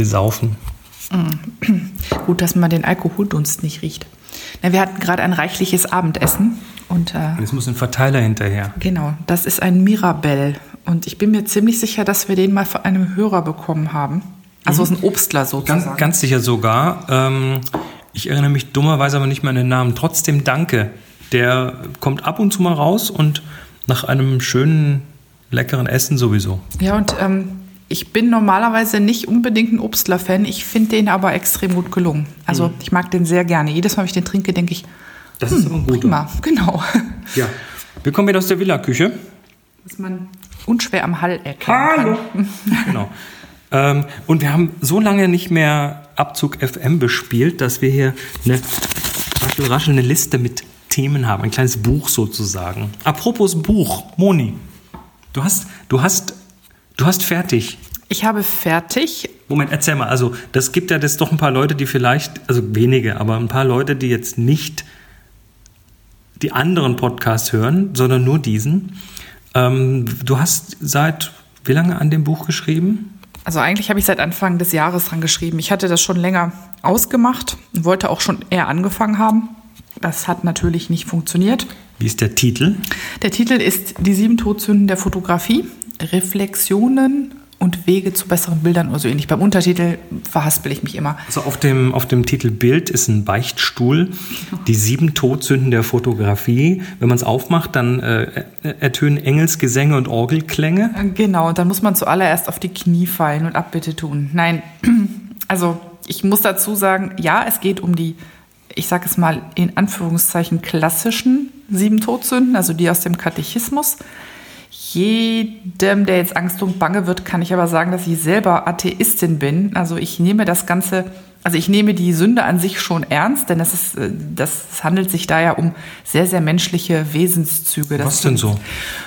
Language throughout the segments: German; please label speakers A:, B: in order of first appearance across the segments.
A: wir saufen.
B: Gut, dass man den Alkoholdunst nicht riecht. Na, wir hatten gerade ein reichliches Abendessen und äh,
A: Jetzt muss ein Verteiler hinterher.
B: genau, das ist ein Mirabell und ich bin mir ziemlich sicher, dass wir den mal von einem Hörer bekommen haben. Also aus einem Obstler sozusagen.
A: Ganz, ganz sicher sogar. Ähm, ich erinnere mich dummerweise aber nicht mehr an den Namen. Trotzdem danke. Der kommt ab und zu mal raus und nach einem schönen, leckeren Essen sowieso.
B: Ja, und ähm, ich bin normalerweise nicht unbedingt ein Obstler-Fan. Ich finde den aber extrem gut gelungen. Also ich mag den sehr gerne. Jedes Mal, wenn ich den trinke, denke ich,
A: Das ist aber ein guter.
B: prima, genau.
A: Ja. Wir kommen wieder aus der Villa-Küche.
B: Was man unschwer am Hall erkennen kann.
A: Genau. ähm, und wir haben so lange nicht mehr Abzug FM bespielt, dass wir hier eine raschel, raschel eine Liste mit Themen haben. Ein kleines Buch sozusagen. Apropos Buch, Moni. Du hast, du hast, du hast fertig.
B: Ich habe fertig.
A: Moment, erzähl mal. Also, das gibt ja jetzt doch ein paar Leute, die vielleicht, also wenige, aber ein paar Leute, die jetzt nicht die anderen Podcasts hören, sondern nur diesen. Ähm, du hast seit wie lange an dem Buch geschrieben?
B: Also eigentlich habe ich seit Anfang des Jahres dran geschrieben. Ich hatte das schon länger ausgemacht und wollte auch schon eher angefangen haben. Das hat natürlich nicht funktioniert.
A: Wie ist der Titel?
B: Der Titel ist Die sieben Todsünden der Fotografie, Reflexionen und Wege zu besseren Bildern oder so ähnlich. Beim Untertitel verhaspel ich mich immer.
A: Also auf dem, auf dem Titelbild ist ein Beichtstuhl, die sieben Todsünden der Fotografie. Wenn man es aufmacht, dann äh, ertönen Engelsgesänge und Orgelklänge.
B: Genau, und dann muss man zuallererst auf die Knie fallen und Abbitte tun. Nein, also ich muss dazu sagen, ja, es geht um die, ich sage es mal in Anführungszeichen, klassischen sieben Todsünden, also die aus dem Katechismus. Jedem, der jetzt Angst und Bange wird, kann ich aber sagen, dass ich selber Atheistin bin. Also ich nehme das Ganze, also ich nehme die Sünde an sich schon ernst, denn das ist, äh, das handelt sich da ja um sehr, sehr menschliche Wesenszüge. Das
A: Was denn so?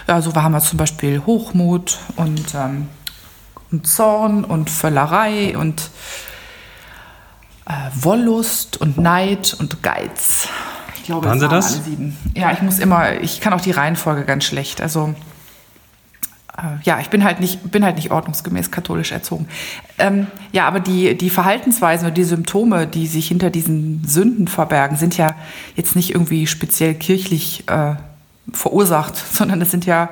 B: Ja, so haben wir zum Beispiel Hochmut und, ähm, und Zorn und Völlerei und äh, Wollust und Neid und Geiz. Ich glaube,
A: Waren Sie das?
B: alle sieben. Ja, ich muss immer, ich kann auch die Reihenfolge ganz schlecht. Also ja, ich bin halt nicht, bin halt nicht ordnungsgemäß katholisch erzogen. Ähm, ja, aber die, die Verhaltensweisen oder die Symptome, die sich hinter diesen Sünden verbergen, sind ja jetzt nicht irgendwie speziell kirchlich äh, verursacht, sondern das sind ja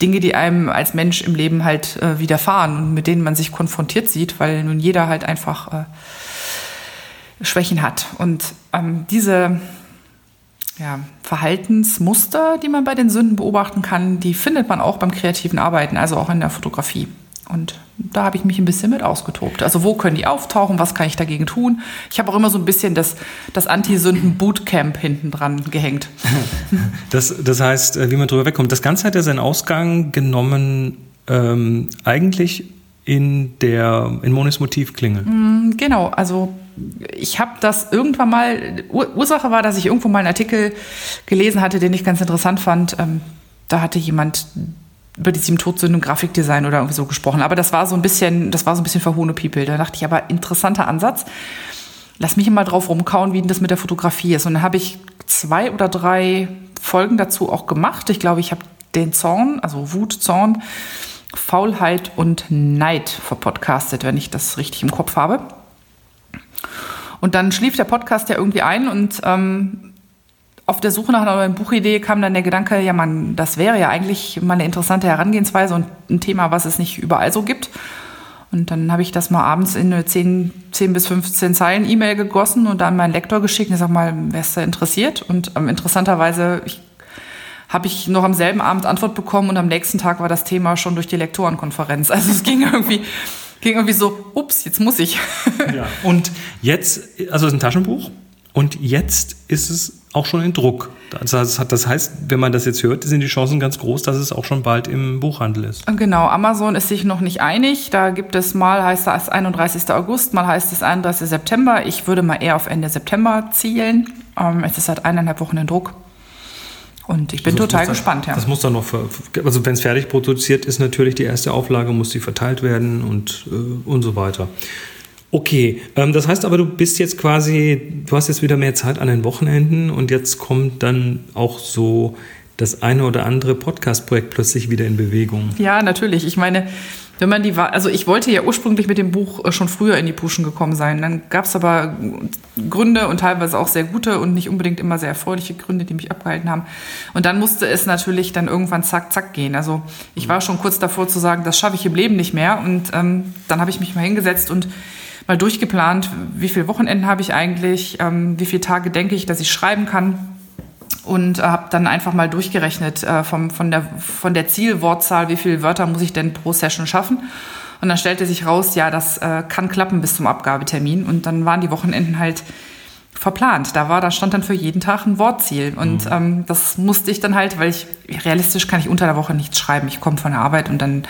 B: Dinge, die einem als Mensch im Leben halt äh, widerfahren und mit denen man sich konfrontiert sieht, weil nun jeder halt einfach äh, Schwächen hat. Und ähm, diese ja, Verhaltensmuster, die man bei den Sünden beobachten kann, die findet man auch beim kreativen Arbeiten, also auch in der Fotografie. Und da habe ich mich ein bisschen mit ausgetobt. Also wo können die auftauchen? Was kann ich dagegen tun? Ich habe auch immer so ein bisschen das, das Anti-Sünden-Bootcamp hinten dran gehängt.
A: Das, das heißt, äh, wie man drüber wegkommt. Das Ganze hat ja seinen Ausgang genommen, ähm, eigentlich in der in Monis Motivklingel.
B: Genau, also ich habe das irgendwann mal, Ur Ursache war, dass ich irgendwo mal einen Artikel gelesen hatte, den ich ganz interessant fand. Ähm, da hatte jemand über die sieben Todsünden Grafikdesign oder irgendwie so gesprochen. Aber das war so ein bisschen, das war so ein bisschen verhohne People. Da dachte ich, aber interessanter Ansatz. Lass mich mal drauf rumkauen, wie das mit der Fotografie ist. Und dann habe ich zwei oder drei Folgen dazu auch gemacht. Ich glaube, ich habe den Zorn, also Wut, Zorn, Faulheit und Neid verpodcastet, wenn ich das richtig im Kopf habe. Und dann schlief der Podcast ja irgendwie ein und ähm, auf der Suche nach einer neuen Buchidee kam dann der Gedanke, ja man, das wäre ja eigentlich mal eine interessante Herangehensweise und ein Thema, was es nicht überall so gibt. Und dann habe ich das mal abends in eine 10, 10 bis 15 Zeilen E-Mail gegossen und dann meinen Lektor geschickt und sag mal, wer ist da interessiert? Und ähm, interessanterweise ich, habe ich noch am selben Abend Antwort bekommen und am nächsten Tag war das Thema schon durch die Lektorenkonferenz. Also es ging irgendwie, ging irgendwie so, ups, jetzt muss ich.
A: Ja. Und jetzt, also es ist ein Taschenbuch und jetzt ist es auch schon in Druck. Das heißt, wenn man das jetzt hört, sind die Chancen ganz groß, dass es auch schon bald im Buchhandel ist.
B: Genau, Amazon ist sich noch nicht einig. Da gibt es mal heißt es 31. August, mal heißt es 31. September. Ich würde mal eher auf Ende September zielen. Ähm, es ist seit eineinhalb Wochen in Druck. Und ich bin
A: Also
B: total
A: dann-
B: gespannt, ja.
A: Das muss dann noch, also wenn es fertig produziert ist, natürlich die erste Auflage, muss die verteilt werden und, äh, und so weiter. Okay, ähm, das heißt aber, du bist jetzt quasi, du hast jetzt wieder mehr Zeit an den Wochenenden und jetzt kommt dann auch so das eine oder andere Podcast-Projekt plötzlich wieder in Bewegung.
B: Ja, natürlich. Ich meine, wenn man die also ich wollte ja ursprünglich mit dem Buch äh, schon früher in die Puschen gekommen sein. Dann gab es aber Gründe und teilweise auch sehr gute und nicht unbedingt immer sehr erfreuliche Gründe, die mich abgehalten haben. Und dann musste es natürlich dann irgendwann zack, zack gehen. Also ich war schon kurz davor zu sagen, das schaffe ich im Leben nicht mehr. Und ähm, dann habe ich mich mal hingesetzt und mal durchgeplant, wie viele Wochenenden habe ich eigentlich, ähm, wie viele Tage denke ich, dass ich schreiben kann und äh, habe dann einfach mal durchgerechnet äh, vom, von, der, von der Zielwortzahl, wie viele Wörter muss ich denn pro Session schaffen. Und dann stellte sich raus, ja, das äh, kann klappen bis zum Abgabetermin. Und dann waren die Wochenenden halt verplant. Da war, da stand dann für jeden Tag ein Wortziel. Und mhm. ähm, das musste ich dann halt, weil ich realistisch kann ich unter der Woche nichts schreiben. Ich komme von der Arbeit und dann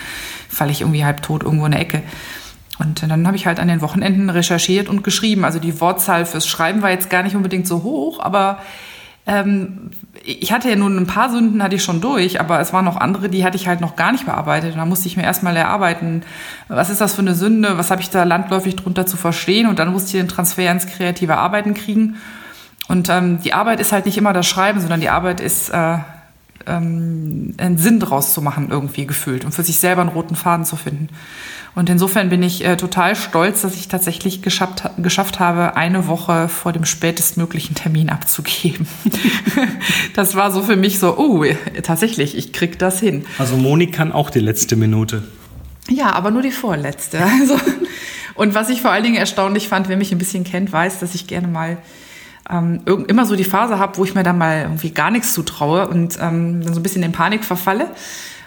B: falle ich irgendwie halb tot irgendwo in der Ecke. Und dann habe ich halt an den Wochenenden recherchiert und geschrieben. Also die Wortzahl fürs Schreiben war jetzt gar nicht unbedingt so hoch, aber ähm, ich hatte ja nun ein paar Sünden hatte ich schon durch, aber es waren noch andere, die hatte ich halt noch gar nicht bearbeitet. Und da musste ich mir erstmal erarbeiten, was ist das für eine Sünde, was habe ich da landläufig drunter zu verstehen und dann musste ich den Transfer ins kreative Arbeiten kriegen. Und ähm, die Arbeit ist halt nicht immer das Schreiben, sondern die Arbeit ist äh, ähm, einen Sinn draus zu machen irgendwie gefühlt und für sich selber einen roten Faden zu finden. Und insofern bin ich äh, total stolz, dass ich tatsächlich geschafft, geschafft habe, eine Woche vor dem spätestmöglichen Termin abzugeben. das war so für mich so, oh, tatsächlich, ich krieg das hin.
A: Also Moni kann auch die letzte Minute.
B: Ja, aber nur die vorletzte. Also, und was ich vor allen Dingen erstaunlich fand, wer mich ein bisschen kennt, weiß, dass ich gerne mal ähm, immer so die Phase habe, wo ich mir dann mal irgendwie gar nichts zutraue und ähm, dann so ein bisschen in Panik verfalle.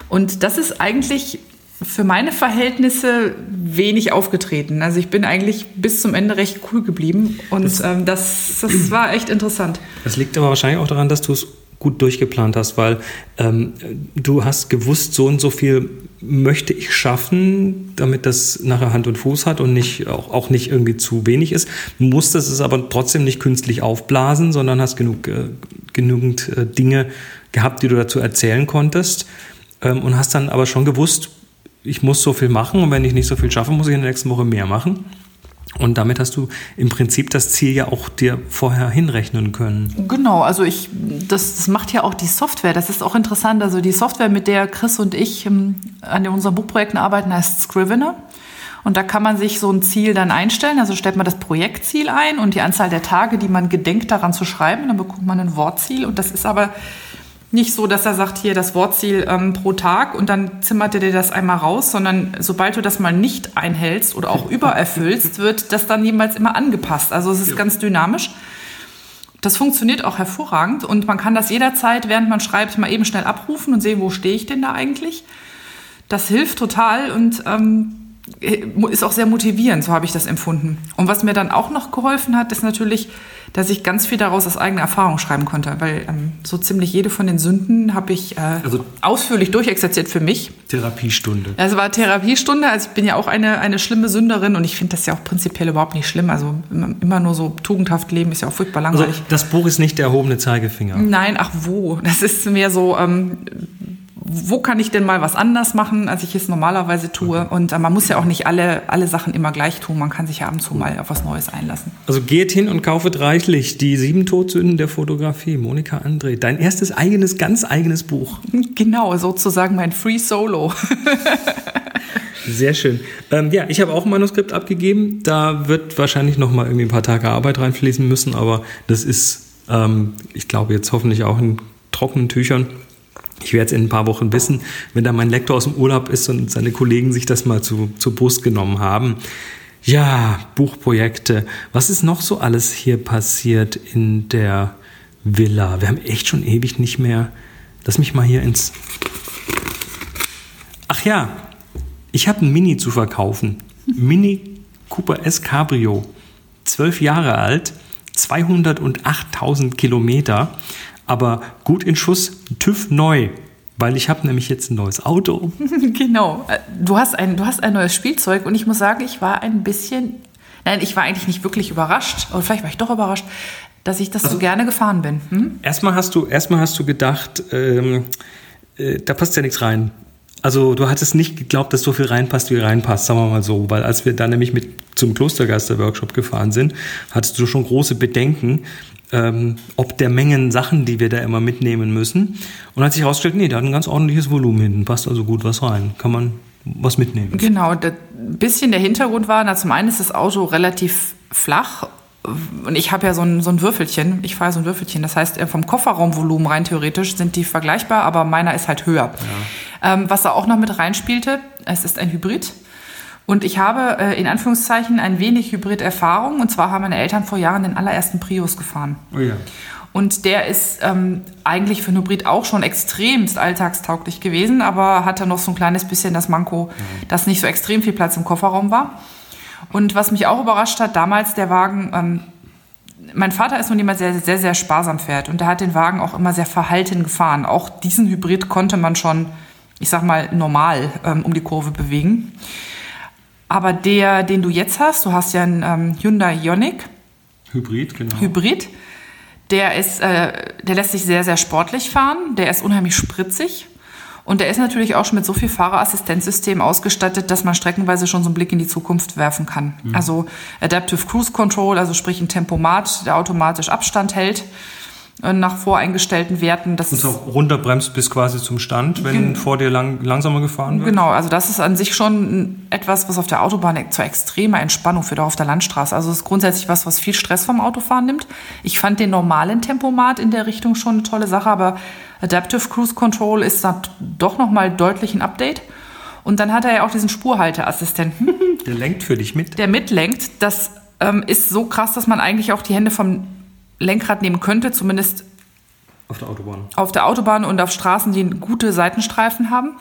B: Und das ist eigentlich für meine Verhältnisse wenig aufgetreten. Also ich bin eigentlich bis zum Ende recht cool geblieben und das, ähm, das, das war echt interessant.
A: Das liegt aber wahrscheinlich auch daran, dass du es gut durchgeplant hast, weil ähm, du hast gewusst, so und so viel möchte ich schaffen, damit das nachher Hand und Fuß hat und nicht, auch, auch nicht irgendwie zu wenig ist. Musstest es aber trotzdem nicht künstlich aufblasen, sondern hast genug, äh, genügend äh, Dinge gehabt, die du dazu erzählen konntest ähm, und hast dann aber schon gewusst, ich muss so viel machen und wenn ich nicht so viel schaffe, muss ich in der nächsten Woche mehr machen. Und damit hast du im Prinzip das Ziel ja auch dir vorher hinrechnen können.
B: Genau, also ich, das, das macht ja auch die Software. Das ist auch interessant. Also die Software, mit der Chris und ich ähm, an unseren Buchprojekten arbeiten, heißt Scrivener. Und da kann man sich so ein Ziel dann einstellen. Also stellt man das Projektziel ein und die Anzahl der Tage, die man gedenkt daran zu schreiben. Dann bekommt man ein Wortziel. Und das ist aber nicht so, dass er sagt, hier das Wortziel ähm, pro Tag und dann zimmert er dir das einmal raus, sondern sobald du das mal nicht einhältst oder auch übererfüllst, wird das dann jemals immer angepasst. Also es ist ja. ganz dynamisch. Das funktioniert auch hervorragend und man kann das jederzeit, während man schreibt, mal eben schnell abrufen und sehen, wo stehe ich denn da eigentlich. Das hilft total und ähm, ist auch sehr motivierend, so habe ich das empfunden. Und was mir dann auch noch geholfen hat, ist natürlich, dass ich ganz viel daraus aus eigener Erfahrung schreiben konnte, weil ähm, so ziemlich jede von den Sünden habe ich äh, also, ausführlich durchexerziert für mich.
A: Therapiestunde.
B: Es war Therapiestunde, also ich bin ja auch eine, eine schlimme Sünderin und ich finde das ja auch prinzipiell überhaupt nicht schlimm. Also immer nur so tugendhaft leben ist ja auch furchtbar langweilig. Also
A: das Buch ist nicht der erhobene Zeigefinger.
B: Nein, ach wo. Das ist mehr so, ähm, wo kann ich denn mal was anders machen, als ich es normalerweise tue? Und äh, man muss ja auch nicht alle, alle Sachen immer gleich tun. Man kann sich ja ab und zu mal auf was Neues einlassen.
A: Also geht hin und kaufet reichlich die sieben Todsünden der Fotografie. Monika André, dein erstes eigenes, ganz eigenes Buch.
B: Genau, sozusagen mein Free Solo.
A: Sehr schön. Ähm, ja, ich habe auch ein Manuskript abgegeben. Da wird wahrscheinlich noch mal irgendwie ein paar Tage Arbeit reinfließen müssen, aber das ist, ähm, ich glaube, jetzt hoffentlich auch in trockenen Tüchern. Ich werde es in ein paar Wochen wissen, wenn da mein Lektor aus dem Urlaub ist und seine Kollegen sich das mal zu, zu Brust genommen haben. Ja, Buchprojekte. Was ist noch so alles hier passiert in der Villa? Wir haben echt schon ewig nicht mehr. Lass mich mal hier ins. Ach ja, ich habe ein Mini zu verkaufen. Mini Cooper S Cabrio. Zwölf Jahre alt, 208.000 Kilometer aber gut in Schuss, TÜV neu. Weil ich habe nämlich jetzt ein neues Auto.
B: genau. Äh, du hast, ein, du hast ein neues Spielzeug und ich muss sagen, ich war ein bisschen, nein, ich war eigentlich nicht wirklich überrascht, oder vielleicht war ich doch überrascht, dass ich das also, so gerne gefahren bin. Hm?
A: Erstmal hast du, erstmal hast du gedacht, ähm, äh, da passt ja nichts rein. Also du hattest nicht geglaubt, dass so viel reinpasst, wie reinpasst, sagen wir mal so. Weil als wir dann nämlich mit zum Klostergeister-Workshop gefahren sind, hattest du schon große Bedenken, ähm, ob der Mengen Sachen, die wir da immer mitnehmen müssen. Und hat sich herausgestellt, nee, da hat ein ganz ordentliches Volumen hinten, passt also gut was rein. Kann man was mitnehmen.
B: Genau, ein bisschen der Hintergrund war, na, zum einen ist das Auto relativ flach und ich habe ja so ein, so ein Würfelchen, ich fahre so ein Würfelchen, das heißt äh, vom Kofferraumvolumen rein theoretisch sind die vergleichbar, aber meiner ist halt höher. Ja. Ähm, was da auch noch mit reinspielte, es ist ein Hybrid. Und ich habe äh, in Anführungszeichen ein wenig Hybrid-Erfahrung. Und zwar haben meine Eltern vor Jahren den allerersten Prius gefahren.
A: Oh ja.
B: Und der ist ähm, eigentlich für ein Hybrid auch schon extremst alltagstauglich gewesen, aber hatte noch so ein kleines bisschen das Manko, mhm. dass nicht so extrem viel Platz im Kofferraum war. Und was mich auch überrascht hat, damals der Wagen, ähm, mein Vater ist nun jemand, der sehr, sehr sparsam fährt und der hat den Wagen auch immer sehr verhalten gefahren. Auch diesen Hybrid konnte man schon, ich sag mal, normal ähm, um die Kurve bewegen. Aber der, den du jetzt hast, du hast ja einen ähm, Hyundai Ioniq.
A: Hybrid, genau.
B: Hybrid. Der ist, äh, der lässt sich sehr, sehr sportlich fahren. Der ist unheimlich spritzig. Und der ist natürlich auch schon mit so viel Fahrerassistenzsystem ausgestattet, dass man streckenweise schon so einen Blick in die Zukunft werfen kann. Mhm. Also Adaptive Cruise Control, also sprich ein Tempomat, der automatisch Abstand hält nach voreingestellten Werten.
A: Das und auch runterbremst bis quasi zum Stand, wenn vor dir lang, langsamer gefahren wird?
B: Genau, also das ist an sich schon etwas, was auf der Autobahn zur extremer Entspannung führt, auch auf der Landstraße. Also es ist grundsätzlich was, was viel Stress vom Autofahren nimmt. Ich fand den normalen Tempomat in der Richtung schon eine tolle Sache, aber Adaptive Cruise Control ist da doch nochmal deutlich ein Update. Und dann hat er ja auch diesen Spurhalteassistenten.
A: Der lenkt für dich mit.
B: Der mitlenkt. Das ähm, ist so krass, dass man eigentlich auch die Hände vom Lenkrad nehmen könnte, zumindest
A: auf der Autobahn.
B: Auf der Autobahn und auf Straßen, die gute Seitenstreifen haben.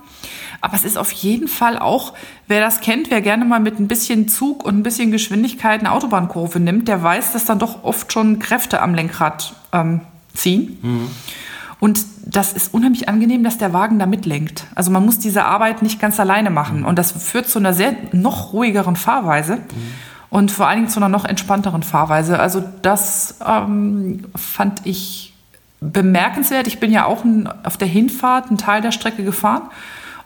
B: Aber es ist auf jeden Fall auch, wer das kennt, wer gerne mal mit ein bisschen Zug und ein bisschen Geschwindigkeit eine Autobahnkurve nimmt, der weiß, dass dann doch oft schon Kräfte am Lenkrad ähm, ziehen. Mhm. Und das ist unheimlich angenehm, dass der Wagen da mitlenkt. Also man muss diese Arbeit nicht ganz alleine machen. Und das führt zu einer sehr noch ruhigeren Fahrweise. Mhm. Und vor allen Dingen zu einer noch entspannteren Fahrweise. Also das ähm, fand ich bemerkenswert. Ich bin ja auch ein, auf der Hinfahrt einen Teil der Strecke gefahren.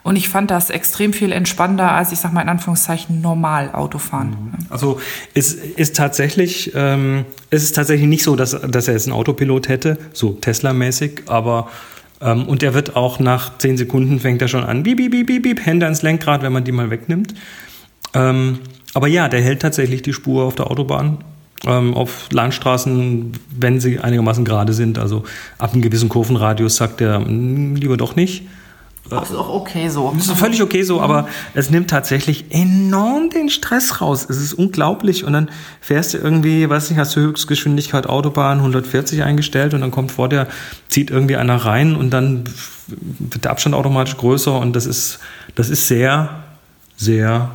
B: Und ich fand das extrem viel entspannender als, ich sag mal in Anführungszeichen, normal Autofahren. Mhm.
A: Also es ist tatsächlich, ähm, es ist tatsächlich nicht so, dass, dass er jetzt einen Autopilot hätte, so Tesla-mäßig, aber ähm, und er wird auch nach zehn Sekunden fängt er schon an, bieb, bieb, bieb, bieb, Hände ans Lenkrad, wenn man die mal wegnimmt. Ähm, aber ja, der hält tatsächlich die Spur auf der Autobahn. Ähm, auf Landstraßen, wenn sie einigermaßen gerade sind, also ab einem gewissen Kurvenradius sagt er, hm, lieber doch nicht.
B: Das ist auch okay so.
A: Das ist völlig okay so, aber es nimmt tatsächlich enorm den Stress raus. Es ist unglaublich. Und dann fährst du irgendwie, weiß nicht, hast du Höchstgeschwindigkeit Autobahn 140 eingestellt und dann kommt vor dir, zieht irgendwie einer rein und dann wird der Abstand automatisch größer und das ist, das ist sehr, sehr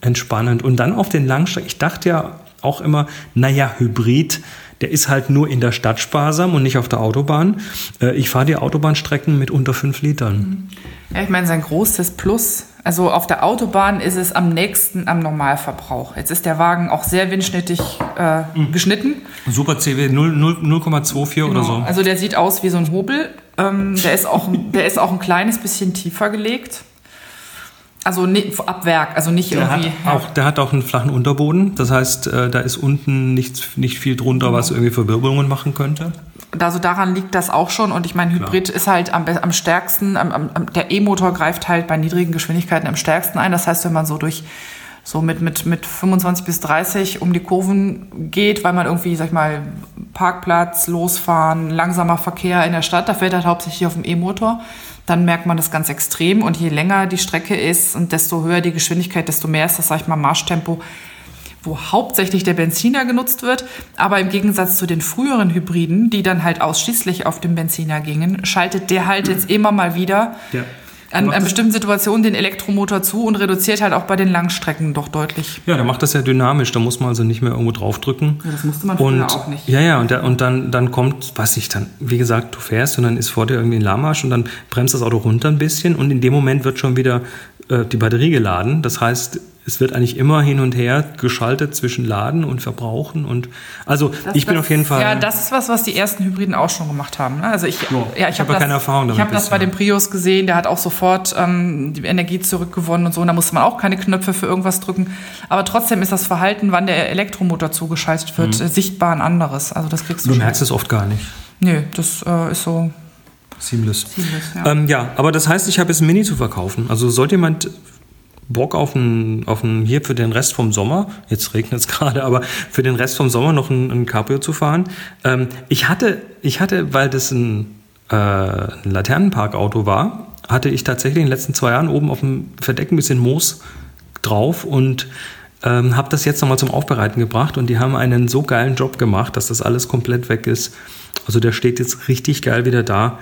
A: entspannend. Und dann auf den Langstrecken, ich dachte ja auch immer, naja, Hybrid, der ist halt nur in der Stadt sparsam und nicht auf der Autobahn. Äh, ich fahre die Autobahnstrecken mit unter fünf Litern.
B: Ja, ich meine, sein großes Plus. Also auf der Autobahn ist es am nächsten am Normalverbrauch. Jetzt ist der Wagen auch sehr windschnittig äh, mhm. geschnitten.
A: Super CW 0,24 genau. oder so.
B: Also der sieht aus wie so ein Hobel. Ähm, der, ist auch, der ist auch ein kleines bisschen tiefer gelegt. Also ab Werk, also nicht
A: der
B: irgendwie.
A: Hat auch, der hat auch einen flachen Unterboden. Das heißt, äh, da ist unten nicht, nicht viel drunter, was irgendwie Verwirbelungen machen könnte.
B: Also daran liegt das auch schon. Und ich meine, Hybrid Klar. ist halt am, am stärksten, am, am, der E-Motor greift halt bei niedrigen Geschwindigkeiten am stärksten ein. Das heißt, wenn man so durch so mit, mit, mit 25 bis 30 um die Kurven geht, weil man irgendwie, sag ich mal, Parkplatz, losfahren, langsamer Verkehr in der Stadt, da fährt halt hauptsächlich auf dem E-Motor dann merkt man das ganz extrem. Und je länger die Strecke ist und desto höher die Geschwindigkeit, desto mehr ist das, sag ich mal, Marschtempo, wo hauptsächlich der Benziner genutzt wird. Aber im Gegensatz zu den früheren Hybriden, die dann halt ausschließlich auf dem Benziner gingen, schaltet der halt jetzt immer mal wieder. Ja an, an bestimmten Situationen den Elektromotor zu und reduziert halt auch bei den Langstrecken doch deutlich.
A: Ja, der macht das ja dynamisch. Da muss man also nicht mehr irgendwo draufdrücken.
B: Ja, das musste man früher auch nicht.
A: Ja, ja, und, da, und dann, dann kommt, weiß ich, dann, wie gesagt, du fährst und dann ist vor dir irgendwie ein Lahmarsch und dann bremst das Auto runter ein bisschen und in dem Moment wird schon wieder äh, die Batterie geladen. Das heißt, es wird eigentlich immer hin und her geschaltet zwischen Laden und Verbrauchen und also das, ich bin
B: das,
A: auf jeden Fall
B: ja das ist was was die ersten Hybriden auch schon gemacht haben ne? also ich
A: ja, ja ich habe hab keine Erfahrung
B: damit ich habe das bei dem Prius gesehen der hat auch sofort ähm, die Energie zurückgewonnen und so und da musste man auch keine Knöpfe für irgendwas drücken aber trotzdem ist das Verhalten wann der Elektromotor zugeschaltet wird mhm. sichtbar ein anderes also das kriegst
A: du du merkst es oft gar nicht
B: nö das äh, ist so
A: Seamless. Seamless ja. Ähm, ja, aber das heißt, ich habe jetzt ein Mini zu verkaufen. Also sollte jemand Bock auf ein, auf ein, hier für den Rest vom Sommer, jetzt regnet es gerade, aber für den Rest vom Sommer noch ein, ein Cabrio zu fahren. Ähm, ich hatte, ich hatte, weil das ein, äh, ein Laternenparkauto war, hatte ich tatsächlich in den letzten zwei Jahren oben auf dem Verdeck ein bisschen Moos drauf und ähm, habe das jetzt nochmal zum Aufbereiten gebracht und die haben einen so geilen Job gemacht, dass das alles komplett weg ist. Also der steht jetzt richtig geil wieder da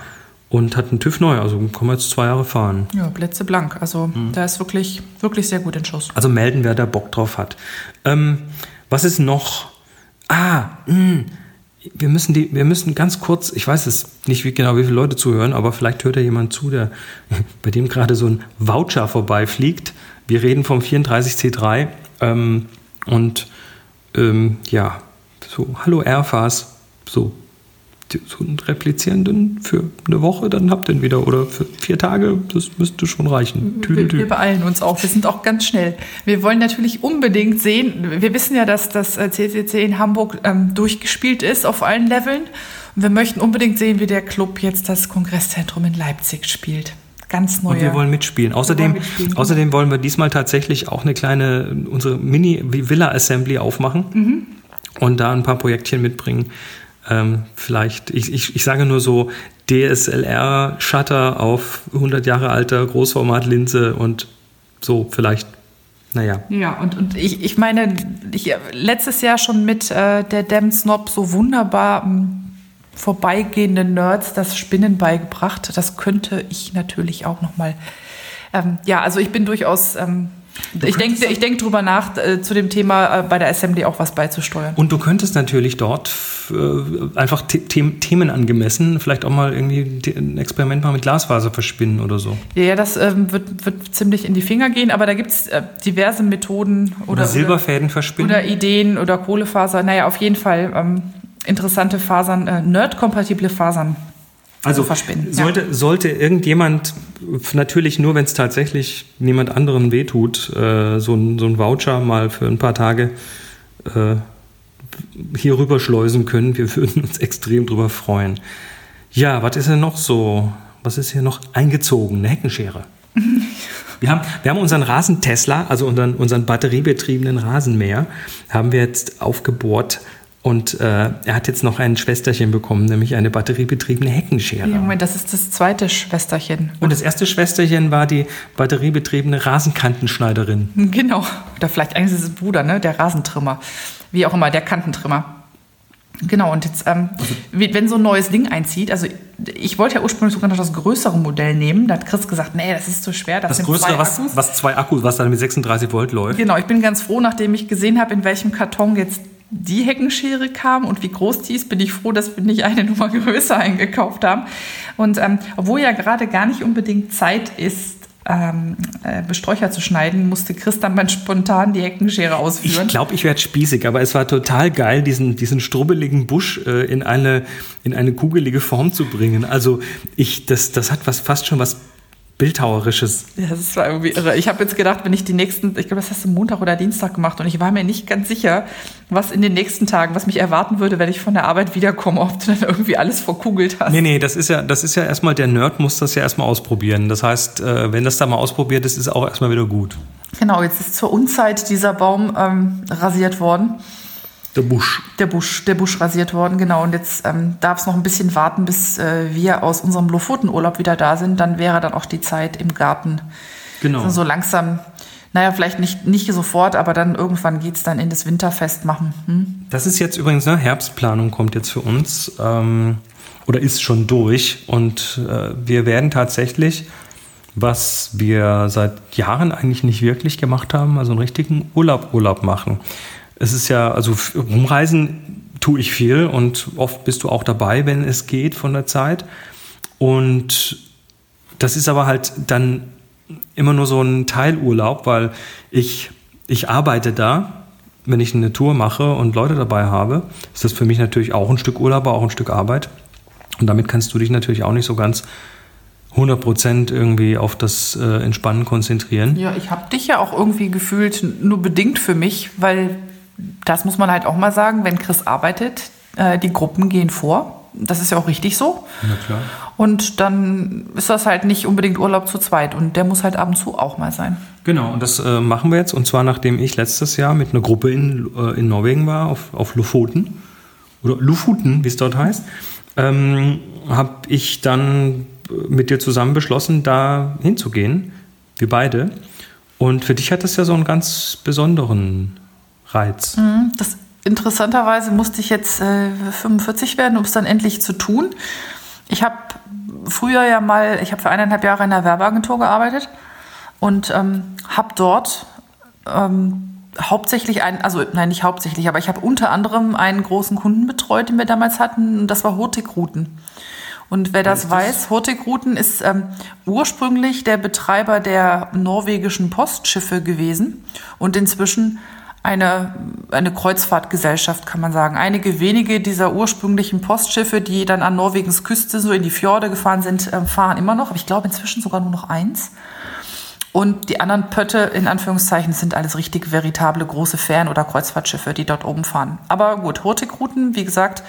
A: und hat einen TÜV neu. Also kann man jetzt zwei Jahre fahren.
B: Ja, Plätze blank. Also
A: Mhm.
B: da ist wirklich, wirklich sehr gut in Schuss.
A: Also melden, wer da Bock drauf hat. Ähm, was ist noch? Ah, mh, wir müssen die, wir müssen ganz kurz, ich weiß es nicht wie genau, wie viele Leute zuhören, aber vielleicht hört ja jemand zu, der, bei dem gerade so ein Voucher vorbeifliegt. Wir reden vom 34C3 ähm, und ähm, ja, so, hallo Airfast, so, so einen replizierenden für eine Woche, dann habt ihr ihn wieder oder für vier Tage, das müsste schon reichen.
B: Wir,
A: Tüdeltü.
B: wir beeilen uns auch. Wir sind auch ganz schnell. Wir wollen natürlich unbedingt sehen, wir wissen ja, dass das äh, CCC in Hamburg ähm, durchgespielt ist auf allen Leveln. Und wir möchten unbedingt sehen, wie der Club jetzt das Kongresszentrum in Leipzig spielt. Ganz neue.
A: Und wir wollen mitspielen. Außerdem,
B: wollen mitspielen.
A: außerdem wollen wir diesmal tatsächlich auch eine kleine, unsere Mini-Villa-Assembly aufmachen
B: Mhm.
A: und da ein paar Projektchen mitbringen. Ähm, vielleicht, ich, ich, ich sage nur so DSLR-Shutter auf 100 Jahre alter Großformat-Linse und so vielleicht, naja.
B: Ja, und, und ich, ich meine, ich letztes Jahr schon mit äh, der Dem Snob so wunderbar m, vorbeigehende Nerds das Spinnen beigebracht. Das könnte ich natürlich auch noch mal. Ähm, ja, also ich bin durchaus. Ähm, ich denke ich denk drüber nach, äh, zu dem Thema äh, bei der Assembly auch was beizusteuern.
A: Und du könntest natürlich dort äh, einfach the them themen angemessen, vielleicht auch mal irgendwie ein Experiment mal mit Glasfaser verspinnen oder so.
B: Ja, ja, das ähm, wird, wird ziemlich in die Finger gehen, aber da gibt es diverse Methoden oder,
A: Oder, Silberfäden verspinnen.
B: oder Ideen oder Kohlefaser. Naja, auf jeden Fall ähm, interessante Fasern, nerd-kompatible Fasern.
A: Also
B: verspinnen, ja.
A: sollte, sollte irgendjemand, natürlich nur, wenn es tatsächlich niemand anderen wehtut, äh, so, ein, so ein Voucher mal für ein paar Tage äh, hier rüberschleusen können, wir würden uns extrem drüber freuen. Ja, was ist denn noch so? Was ist hier noch eingezogen? Eine Heckenschere. Wir haben, wir haben unseren Rasentesla, also unseren, unseren batteriebetriebenen Rasenmäher, haben wir jetzt aufgebohrt und äh, er hat jetzt noch ein Schwesterchen bekommen, nämlich eine batteriebetriebene Heckenschere.
B: Ja, Moment, das ist das zweite Schwesterchen.
A: Und das erste Schwesterchen war die batteriebetriebene Rasenkantenschneiderin.
B: Genau. Oder vielleicht eigentlich ist es Bruder, ne? Der Rasentrimmer. Wie auch immer, der Kantentrimmer. Genau, und jetzt, ähm, wie- wenn so ein neues Ding einzieht, also ich wollte ja ursprünglich sogar noch das größere Modell nehmen, da hat Chris gesagt, nee, das ist zu schwer, das,
A: Das
B: sind
A: größere,
B: zwei
A: was,
B: Akkus.
A: was zwei Akkus, was dann mit 36 Volt läuft.
B: Genau, ich bin ganz froh, nachdem ich gesehen habe, in welchem Karton jetzt die Heckenschere kam und wie groß die ist, bin ich froh, dass wir nicht eine Nummer größer eingekauft haben. Und ähm, obwohl ja gerade gar nicht unbedingt Zeit ist, ähm, äh, Besträucher zu schneiden, musste Chris dann mal spontan die Heckenschere
A: Ich
B: ausführen.
A: glaube, ich werde spießig, aber es war total geil, diesen, diesen strubbeligen Busch äh, in, eine, in eine kugelige Form zu bringen. Also ich, das, das hat was fast schon was Bildhauerisches.
B: Ja, das war irgendwie irre. Ich habe jetzt gedacht, wenn ich die nächsten, ich glaube, das hast du Montag oder Dienstag gemacht und ich war mir nicht ganz sicher, was in den nächsten Tagen, was mich erwarten würde, wenn ich von der Arbeit wiederkomme, ob du dann irgendwie alles verkugelt hast.
A: Nee, nee, das ist ja, das ist ja erstmal, der Nerd muss das ja erstmal ausprobieren. Das heißt, äh, wenn das da mal ausprobiert ist, ist auch erstmal wieder gut.
B: Genau, jetzt ist zur Unzeit dieser Baum ähm, rasiert worden.
A: Der Busch.
B: Der Busch, der Busch rasiert worden, genau. Und jetzt ähm, darf es noch ein bisschen warten, bis äh, wir aus unserem Lofotenurlaub wieder da sind. Dann wäre dann auch die Zeit im Garten
A: Genau.
B: so langsam, naja, vielleicht nicht, nicht sofort, aber dann irgendwann geht's dann in das Winterfest machen. Hm?
A: Das ist jetzt übrigens, ne, Herbstplanung kommt jetzt für uns ähm, oder ist schon durch und äh, wir werden tatsächlich, was wir seit Jahren eigentlich nicht wirklich gemacht haben, also einen richtigen Urlaub, Urlaub machen. Es ist ja, also rumreisen tue ich viel und oft bist du auch dabei, wenn es geht von der Zeit. Und das ist aber halt dann immer nur so ein Teilurlaub, weil ich, ich arbeite da. Wenn ich eine Tour mache und Leute dabei habe, ist das für mich natürlich auch ein Stück Urlaub, aber auch ein Stück Arbeit. Und damit kannst du dich natürlich auch nicht so ganz 100% irgendwie auf das äh, Entspannen konzentrieren.
B: Ja, ich habe dich ja auch irgendwie gefühlt nur bedingt für mich, weil das muss man halt auch mal sagen, wenn Chris arbeitet, äh, die Gruppen gehen vor. Das ist ja auch richtig so.
A: Na klar.
B: Und dann ist das halt nicht unbedingt Urlaub zu zweit. Und der muss halt ab und zu auch mal sein.
A: Genau, und das äh, machen wir jetzt. Und zwar, nachdem ich letztes Jahr mit einer Gruppe in, äh, in Norwegen war, auf, auf Lofoten, oder Lofoten, wie es dort heißt, ähm, habe ich dann mit dir zusammen beschlossen, da hinzugehen. Wir beide. Und für dich hat das ja so einen ganz besonderen Reiz.
B: Mhm, Das interessanterweise musste ich jetzt äh, 45 werden, um es dann endlich zu tun. Ich habe früher ja mal, ich habe für eineinhalb Jahre in einer Werbeagentur gearbeitet und ähm, habe dort ähm, hauptsächlich ein, also nein, nicht hauptsächlich, aber ich habe unter anderem einen großen Kunden betreut, den wir damals hatten, und das war Hurtigruten. Und wer das weiß, Hurtigruten ist ähm, ursprünglich der Betreiber der norwegischen Postschiffe gewesen und inzwischen eine, eine Kreuzfahrtgesellschaft, kann man sagen. Einige wenige dieser ursprünglichen Postschiffe, die dann an Norwegens Küste so in die Fjorde gefahren sind, ähm, fahren immer noch. Aber ich glaube inzwischen sogar nur noch eins. Und die anderen Pötte, in Anführungszeichen, sind alles richtig veritable große Fähren- oder Kreuzfahrtschiffe, die dort oben fahren. Aber gut, Hurtigruten, wie gesagt,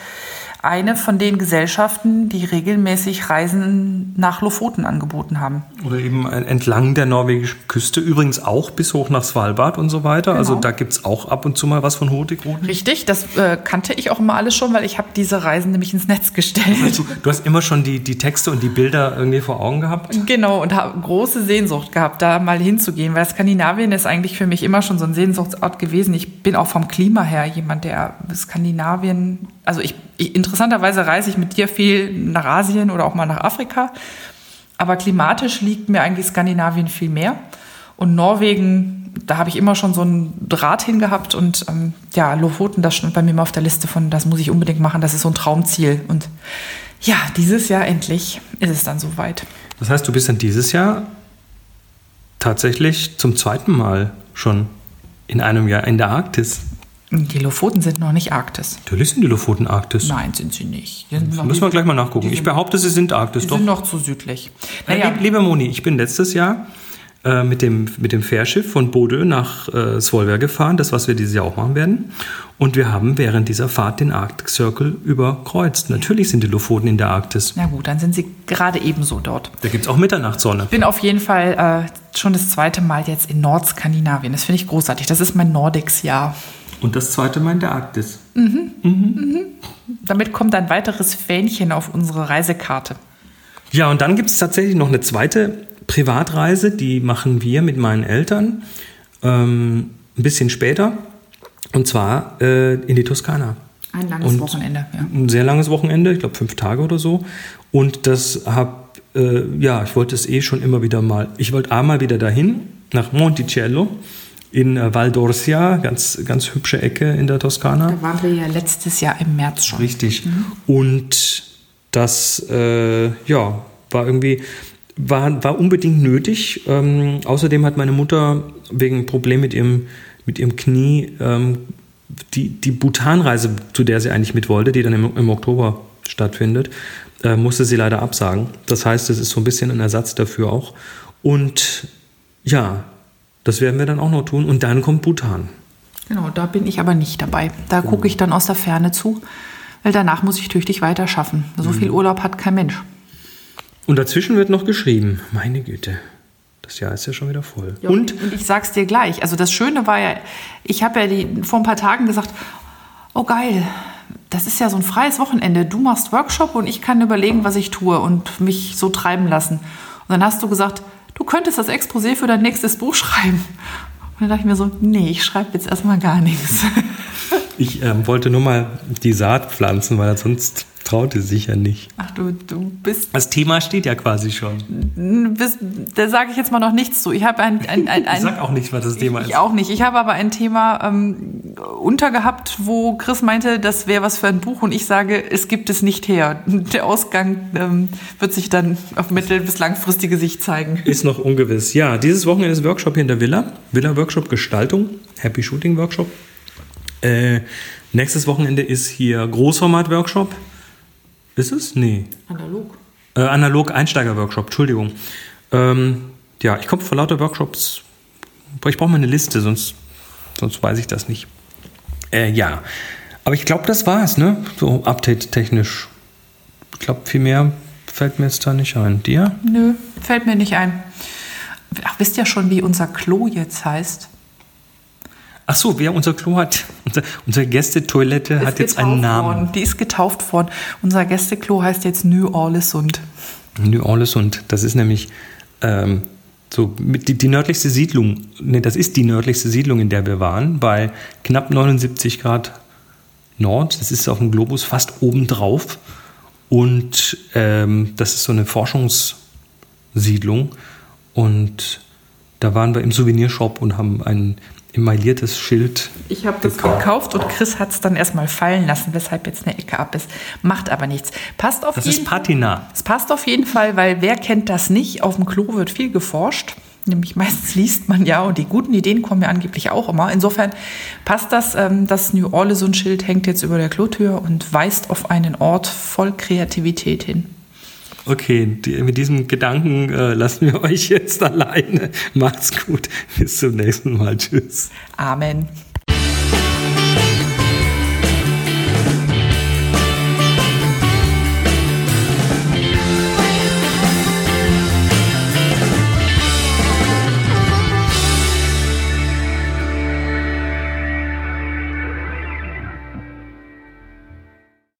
B: eine von den Gesellschaften, die regelmäßig Reisen nach Lofoten angeboten haben.
A: Oder eben entlang der norwegischen Küste, übrigens auch bis hoch nach Svalbard und so weiter. Also
B: Genau.
A: da gibt es auch ab und zu mal was von Hurtigruten.
B: Richtig, das äh, kannte ich auch immer alles schon, weil ich habe diese Reisen nämlich ins Netz gestellt.
A: Du, du hast immer schon die, die Texte und die Bilder irgendwie vor Augen gehabt.
B: Genau, und habe große Sehnsucht gehabt, da mal hinzugehen, weil Skandinavien ist eigentlich für mich immer schon so ein Sehnsuchtsort gewesen. Ich bin auch vom Klima her jemand, der Skandinavien, also ich, ich interessanterweise reise ich mit dir viel nach Asien oder auch mal nach Afrika, aber klimatisch liegt mir eigentlich Skandinavien viel mehr. Und Norwegen, da habe ich immer schon so einen Draht hingehabt und ähm, ja, Lofoten, das stand bei mir mal auf der Liste von, das muss ich unbedingt machen, das ist so ein Traumziel. Und ja, dieses Jahr endlich ist es dann soweit.
A: Das heißt, du bist dann dieses Jahr tatsächlich zum zweiten Mal schon in einem Jahr in der Arktis.
B: Die Lofoten sind noch nicht Arktis.
A: Natürlich sind die Lofoten Arktis.
B: Nein, sind sie nicht. Sind
A: Müssen wir gleich mal nachgucken. Ich behaupte, sie sind Arktis,
B: Die
A: doch.
B: sind noch zu südlich.
A: Naja.
B: Naja,
A: Lieb, lieber Moni, ich bin letztes Jahr äh, mit, dem, mit dem Fährschiff von Bodø nach äh, Svolvær gefahren, das, was wir dieses Jahr auch machen werden. Und wir haben während dieser Fahrt den Arctic Circle überkreuzt. Natürlich sind die Lofoten in der Arktis.
B: na gut, dann sind sie gerade ebenso dort.
A: Da gibt es auch Mitternachtssonne.
B: Ich bin auf jeden Fall äh, schon das zweite Mal jetzt in Nordskandinavien. Das finde ich großartig. Das ist mein Nordics-Jahr.
A: Und das zweite Mal in der Arktis.
B: Damit kommt ein weiteres Fähnchen auf unsere Reisekarte.
A: Ja, und dann gibt es tatsächlich noch eine zweite Privatreise, die machen wir mit meinen Eltern ähm, ein bisschen später. Und zwar äh, in die Toskana.
B: Ein langes
A: Und-
B: Wochenende, ja.
A: Ein sehr langes Wochenende, ich glaube fünf Tage oder so. Und das hab, äh, ja, ich wollte es eh schon immer wieder mal. Ich wollte einmal wieder dahin, nach Monticello in äh, Val d'Orsia, ganz, ganz hübsche Ecke in der Toskana.
B: Da waren wir ja letztes Jahr im März schon.
A: Richtig. Und das, äh, ja, war irgendwie, war, war unbedingt nötig. Ähm, außerdem hat meine Mutter wegen Problem mit ihrem, mit ihrem Knie ähm, die, die Bhutan-Reise, zu der sie eigentlich mit wollte, die dann im, im Oktober stattfindet, äh, musste sie leider absagen. Das heißt, es ist so ein bisschen ein Ersatz dafür auch. Und ja, das werden wir dann auch noch tun. Und dann kommt Bhutan.
B: Genau, da bin ich aber nicht dabei. Da gucke ich dann aus der Ferne zu, weil danach muss ich tüchtig weiter schaffen. So viel Urlaub hat kein Mensch.
A: Und dazwischen wird noch geschrieben. Meine Güte, das Jahr ist ja schon wieder voll. Und
B: Und ich sag's dir gleich. Also das Schöne war ja, ich habe ja die, vor ein paar Tagen gesagt, oh geil, das ist ja so ein freies Wochenende. Du machst Workshop und ich kann überlegen, was ich tue und mich so treiben lassen. Und dann hast du gesagt, du könntest das Exposé für dein nächstes Buch schreiben. Und dann dachte ich mir so, nee, ich schreibe jetzt erstmal gar nichts.
A: ich ähm, wollte nur mal die Saat pflanzen, weil sonst traute sich ja nicht.
B: Ach du, du bist,
A: Das Thema steht ja quasi schon.
B: bist da sage ich jetzt mal noch nichts zu. Ich habe ein, ein, ein, ein
A: Ich sag auch nicht, was das Thema
B: Ich
A: ist.
B: auch nicht. Ich habe aber ein Thema ähm, untergehabt, wo Chris meinte, das wäre was für ein Buch und ich sage, es gibt es nicht her. Der Ausgang ähm, wird sich dann auf mittel- bis langfristige Sicht zeigen.
A: Ist noch ungewiss. Ja, dieses Wochenende ist Workshop hier in der Villa. Villa Workshop Gestaltung. Happy Shooting Workshop. Äh, nächstes Wochenende ist hier Großformat Workshop. Ist es? Nee.
B: Analog.
A: Äh, Analog Einsteiger Workshop, Entschuldigung. Ähm, ja, ich komme vor lauter Workshops. Ich brauche mal eine Liste, sonst, sonst weiß ich das nicht. Äh, ja. Aber ich glaube, das war's, ne? So update-technisch. ich glaube, viel mehr fällt mir jetzt da nicht ein. Dir?
B: Nö, fällt mir nicht ein. Ach, wisst ihr schon, wie unser Klo jetzt heißt?
A: Ach so, wer unser Klo hat, unser, unsere Gästetoilette
B: Ist
A: hat jetzt einen Namen.
B: Worden. Die ist getauft worden. Unser Gästeklo heißt jetzt New Orlesund.
A: New Orleans und das ist nämlich ähm, so die, die nördlichste Siedlung, ne, das ist die nördlichste Siedlung, in der wir waren, bei knapp 79 Grad Nord. Das ist auf dem Globus fast obendrauf. Und ähm, das ist so eine Forschungssiedlung. Und da waren wir im Souvenirshop und haben ein emailliertes Schild.
B: Ich habe das gekauft und Chris hat es dann erstmal fallen lassen, weshalb jetzt eine Ecke ab ist. Macht aber nichts. Passt auf
A: Das
B: jeden
A: ist Patina.
B: Es passt auf jeden Fall, weil wer kennt das nicht? Auf dem Klo wird viel geforscht. Nämlich meistens liest man ja und die guten Ideen kommen ja angeblich auch immer. Insofern passt das. Ähm, das New Orleans-Schild hängt jetzt über der Klotür und weist auf einen Ort voll Kreativität hin.
A: Okay, die, mit diesem Gedanken äh, lassen wir euch jetzt alleine. Macht's gut. Bis zum nächsten Mal. Tschüss.
B: Amen.